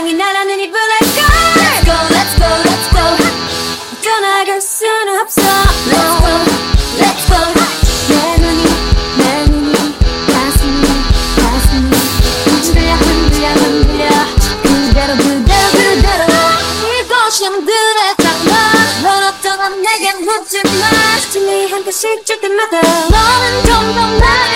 사랑이 나라는 이 블랙걸 Let's go let's go let's go 떠나갈 수는 없어 Let's go let's go 내 눈이 내 눈이 가슴이 가슴이 흔들려 흔들려 흔들려 그대로 그대로 그대로 이곳이 형들의 장마 넌 어떤 내겐 묻지마 스치니 한 끗씩 줄 때마다 너는 점점 나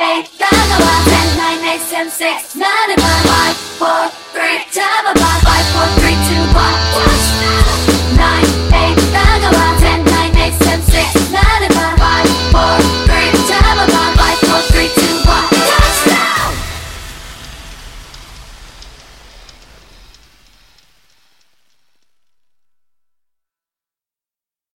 eight, nine, one, ten, nine, eight, seven, six, nine, one, five, four, three, time,